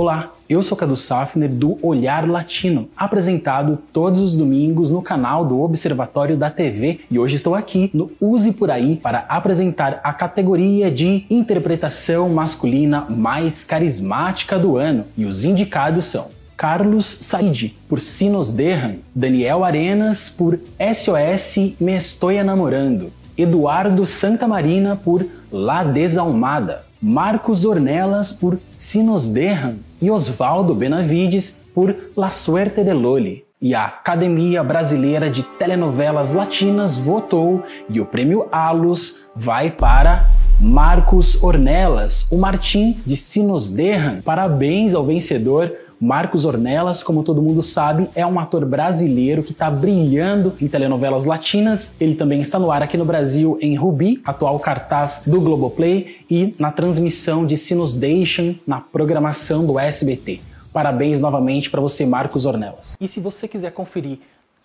Olá, eu sou Cadu Safner do Olhar Latino, apresentado todos os domingos no canal do Observatório da TV e hoje estou aqui no Use Por Aí para apresentar a categoria de interpretação masculina mais carismática do ano. E os indicados são Carlos Said, por Sinos Derran, Daniel Arenas, por SOS Me Estou Namorando, Eduardo Santa Marina, por La Desalmada, Marcos Ornelas, por Sinos Derran, e Osvaldo Benavides por La Suerte de Loli. E a Academia Brasileira de Telenovelas Latinas votou e o prêmio Alus vai para Marcos Ornelas, o Martim de Sinos Derran. Parabéns ao vencedor. Marcos Ornelas, como todo mundo sabe, é um ator brasileiro que está brilhando em telenovelas latinas. Ele também está no ar aqui no Brasil em Rubi, atual cartaz do Globoplay, e na transmissão de Sinus Dation na programação do SBT. Parabéns novamente para você, Marcos Ornelas. E se você quiser conferir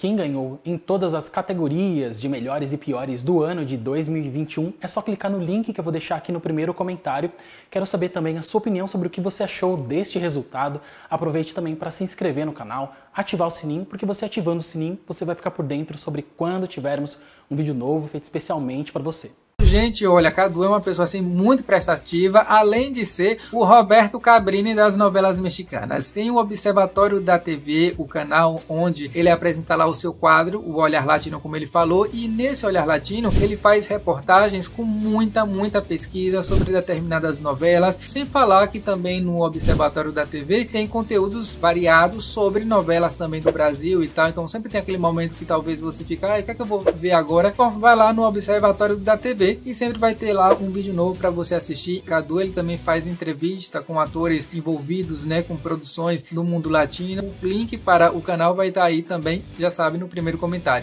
quem ganhou em todas as categorias de melhores e piores do ano de 2021, é só clicar no link que eu vou deixar aqui no primeiro comentário. Quero saber também a sua opinião sobre o que você achou deste resultado. Aproveite também para se inscrever no canal, ativar o sininho, porque você ativando o sininho, você vai ficar por dentro sobre quando tivermos um vídeo novo feito especialmente para você gente, olha, Cadu é uma pessoa assim muito prestativa, além de ser o Roberto Cabrini das novelas mexicanas. Tem o Observatório da TV, o canal onde ele apresenta lá o seu quadro, o Olhar Latino, como ele falou, e nesse Olhar Latino ele faz reportagens com muita, muita pesquisa sobre determinadas novelas, sem falar que também no Observatório da TV tem conteúdos variados sobre novelas também do Brasil e tal, então sempre tem aquele momento que talvez você fica, ah, o que é que eu vou ver agora? Bom, vai lá no Observatório da TV e sempre vai ter lá um vídeo novo para você assistir. Cadu ele também faz entrevista com atores envolvidos, né, com produções do mundo latino. O link para o canal vai estar tá aí também, já sabe, no primeiro comentário.